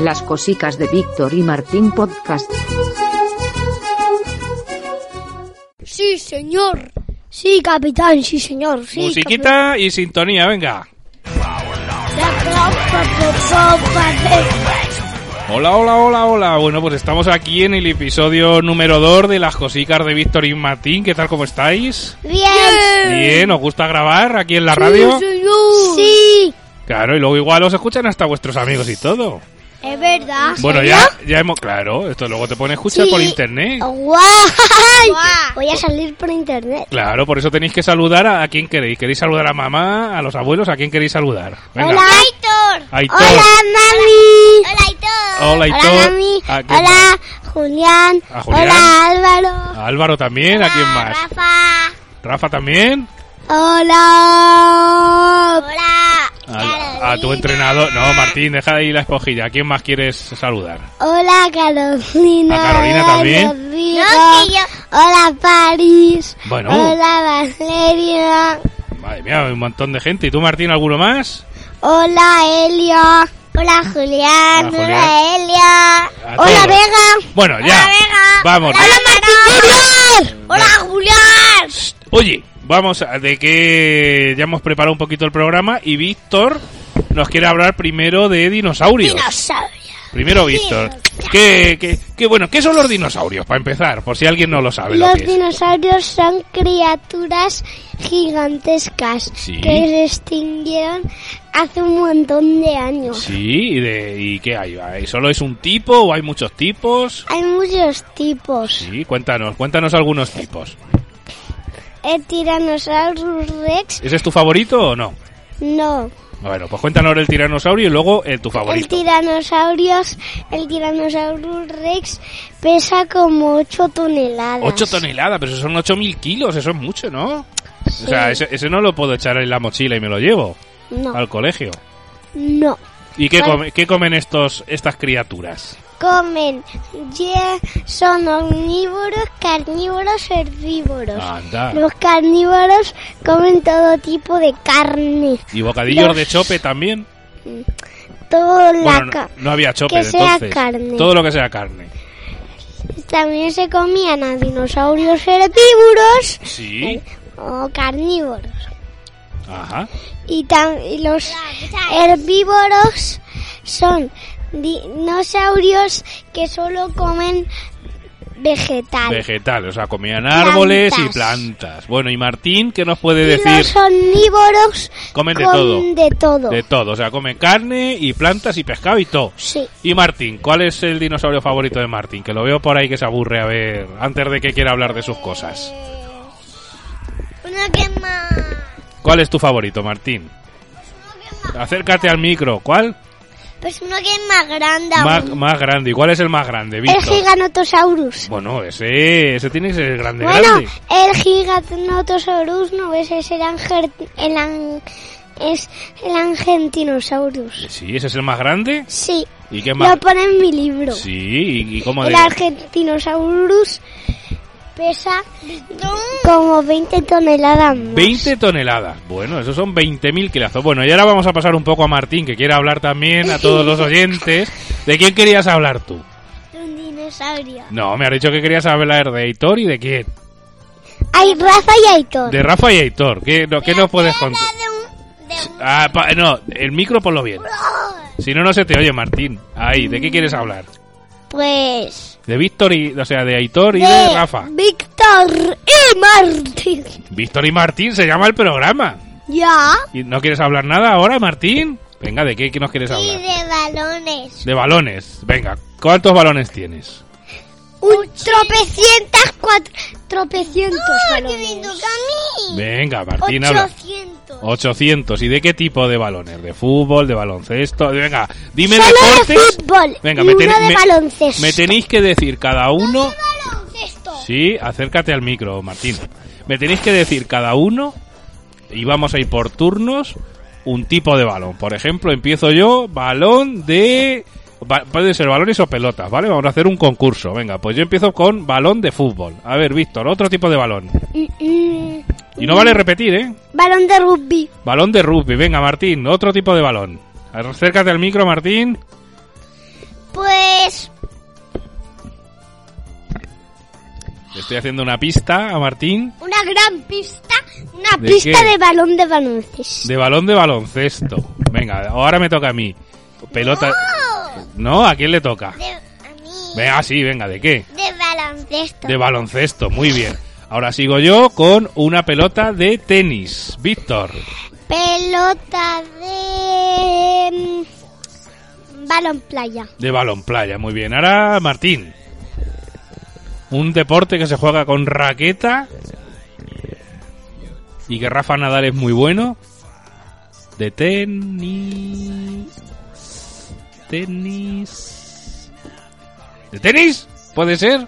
Las cosicas de Víctor y Martín Podcast. Sí, señor. Sí, capitán, sí, señor. Sí, Musiquita y sintonía, venga. Hola, hola, hola, hola. Bueno, pues estamos aquí en el episodio número 2 de las cosicas de Víctor y Martín. ¿Qué tal, cómo estáis? Bien. Bien, ¿os gusta grabar aquí en la radio? Sí, Claro, y luego igual os escuchan hasta vuestros amigos y todo. Es verdad. Bueno, ya, ya hemos... Claro, esto luego te pone a escuchar Sí. por internet. ¡Guay! Voy a salir por internet. Claro, por eso tenéis que saludar a, a quién queréis. ¿Queréis saludar a mamá, a los abuelos? ¿A quién queréis saludar? Venga. Hola, Aitor. Aitor. Hola, mami. Hola, Aitor. Hola, Aitor. Hola, mami. ¿A quién Hola, Julián. ¿A Julián? Hola, Álvaro. A Álvaro también, ¿a quién más? Rafa. Rafa también. Hola. Hola. A, a tu entrenador. No, Martín, deja ahí la esponjilla. ¿A quién más quieres saludar? Hola, Carolina. ¿A Carolina Hola, también? Rodrigo. Hola, París. Bueno. Hola, Valeria. Madre mía, un montón de gente. ¿Y tú, Martín, alguno más? Hola, Elia. Hola, Julián. Hola, Hola, Elia. A Hola, todos. Vega. Bueno, ya. Hola, Vega. Vamos. Hola, Martín Junior. Hola, Julián. Oye, vamos a, de que ya hemos preparado un poquito el programa y Víctor nos quiere hablar primero de dinosaurios. Dinosaurio. Primero, Víctor. ¿Qué, qué, qué, bueno, ¿qué son los dinosaurios? Para empezar, por si alguien no lo sabe lo Los que dinosaurios son criaturas gigantescas Sí. que se extinguieron hace un montón de años. Sí, ¿y, de, ¿y qué hay? ¿Hay- ¿Solo es un tipo o hay muchos tipos? Hay muchos tipos. Sí, cuéntanos, cuéntanos algunos tipos. El Tyrannosaurus Rex, ¿Ese es tu favorito o no? no. Bueno, pues cuéntanos el tiranosaurio y luego el tu El favorito. Tyrannosaurus, el Tyrannosaurus Rex pesa como 8 toneladas. 8 toneladas, pero eso son 8.000 kilos, eso es mucho, ¿no? Sí. O sea, ese, ese no lo puedo echar en la mochila y me lo llevo No, al colegio. no. ¿Y qué, come- qué comen estos estas criaturas? Comen, ye- son omnívoros, carnívoros, herbívoros. Anda. Los carnívoros comen todo tipo de carne. ¿Y bocadillos Los- de chope también? Toda la Bueno, no, no había chope que sea entonces. carne. Todo lo que sea carne. También se comían a dinosaurios herbívoros Sí. o carnívoros. Ajá. Y, tam- y los herbívoros son dinosaurios que solo comen vegetal. Vegetal, o sea, comían árboles y Plantas. Bueno, y Martín, ¿qué nos puede y decir? los omnívoros Comen de todo. de todo. De todo, o sea, comen carne y plantas y pescado y todo. Sí. Y Martín, ¿cuál es el dinosaurio favorito de Martín? Que lo veo por ahí que se aburre a ver antes de que quiera hablar de sus cosas. Uno que más. ¿Cuál es tu favorito, Martín? Acércate al micro. ¿Cuál? Pues uno que es más grande. Más, más grande. ¿Y cuál es el más grande, el Víctor? Giganotosaurus. Bueno, ese, ese tiene que ser grande, Bueno, grande. el Giganotosaurus no es ese el, anger- el es el Argentinosaurus. Sí, ese es el más grande. Sí, ¿Y qué más? lo pone en mi libro. Sí, ¿y, y cómo el de...? Argentinosaurus pesa como 20 toneladas más. 20 toneladas. Bueno, esos son 20.000 kilazos. Bueno, y ahora vamos a pasar un poco a Martín, que quiere hablar también a todos los oyentes. ¿De quién querías hablar tú? De un dinosaurio. No, me has dicho que querías hablar de Aitor y de quién. Hay Rafa y Aitor. De Rafa y Aitor. ¿Qué, no, ¿qué nos puedes contar? De un- de un- Ah, pa- no, el micro ponlo bien. Si no, no se te oye, Martín. Ahí, ¿de qué quieres hablar? Pues... De Víctor y, o sea, de Aitor y de Rafa. Víctor y Martín. Víctor y Martín se llama el programa. Ya. ¿Y no quieres hablar nada ahora, Martín? Venga, ¿de qué, qué nos quieres Y hablar? de balones. De balones. Venga, ¿cuántos balones tienes? Un tropecientas cuatro... Tropecientos balones. Venga, Martín, habla. 800. 800. ¿Y de qué tipo de balones? ¿De fútbol? ¿De baloncesto? Venga, dime Solo deportes. de fútbol Venga, y me, uno de me- baloncesto. me tenéis que decir cada uno. baloncesto. Sí, acércate al micro, Martín. Me tenéis que decir cada uno, y vamos a ir por turnos, un tipo de balón. Por ejemplo, empiezo yo, balón de... Pueden ser balones o pelotas, ¿vale? Vamos a hacer un concurso. Venga, pues yo empiezo con balón de fútbol. A ver, Víctor, otro tipo de balón. Mm, mm, Y no vale repetir, ¿eh? balón de rugby. Balón de rugby. Venga, Martín, otro tipo de balón. Acércate al micro, Martín. Pues Le estoy haciendo una pista a Martín una gran pista, una ¿De pista qué? de balón de baloncesto. de balón de baloncesto. Venga, ahora me toca a mí. Pelota... ¿No? ¿A quién le toca? De, a mí. Venga, sí, venga, ¿de qué? De baloncesto. De baloncesto, muy bien. Ahora sigo yo con una pelota de tenis. Víctor. Pelota de mm, balón playa. De balón playa, muy bien. Ahora Martín. Un deporte que se juega con raqueta. Y que Rafa Nadal es muy bueno. De tenis. Tenis. ¿De tenis? ¿Puede ser?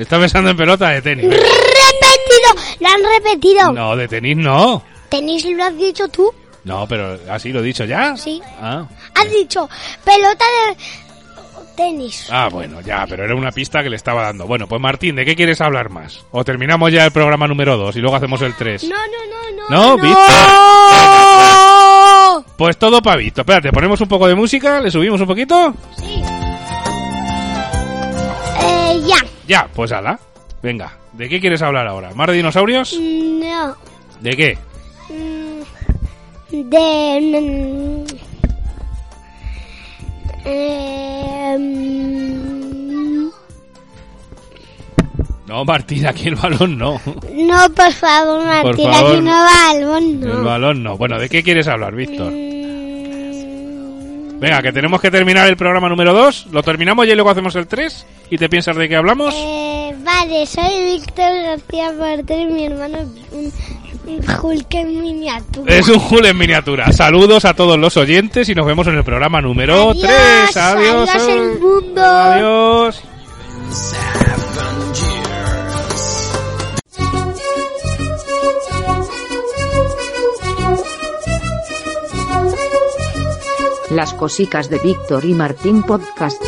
Está pensando en pelota de tenis. ¡Repetido! Lo han repetido. No, de tenis no. ¿Tenis lo has dicho tú? No, pero así lo he dicho ya. Sí. Ah. Has dicho pelota de tenis. Ah, bueno, ya, pero era una pista que le estaba dando. Bueno, pues Martín, ¿de qué quieres hablar más? O terminamos ya el programa número 2 y luego hacemos el 3. No, no, no, no. No, no. Pues todo para Víctor. Espérate, ponemos un poco de música, le subimos un poquito. Sí. Ya. Pues ala. Venga, ¿de qué quieres hablar ahora? ¿Más de dinosaurios? No. ¿De qué? Mm, De. mm, mm, No, Martín, aquí el balón no. no, por favor, Martín, favor. aquí no va el balón, no. El balón no. Bueno, ¿de qué quieres hablar, Víctor? Venga, que tenemos que terminar el programa número 2. Lo terminamos y luego hacemos el 3. ¿Y te piensas de qué hablamos? Eh, vale, soy Víctor García Martín, mi hermano es un, un Hulk en miniatura. Es un Hulk en miniatura. Saludos a todos los oyentes y nos vemos en el programa número Adiós, 3. Adiós. adiós, el mundo. Adiós. Las cosicas de Víctor y Martín Podcast.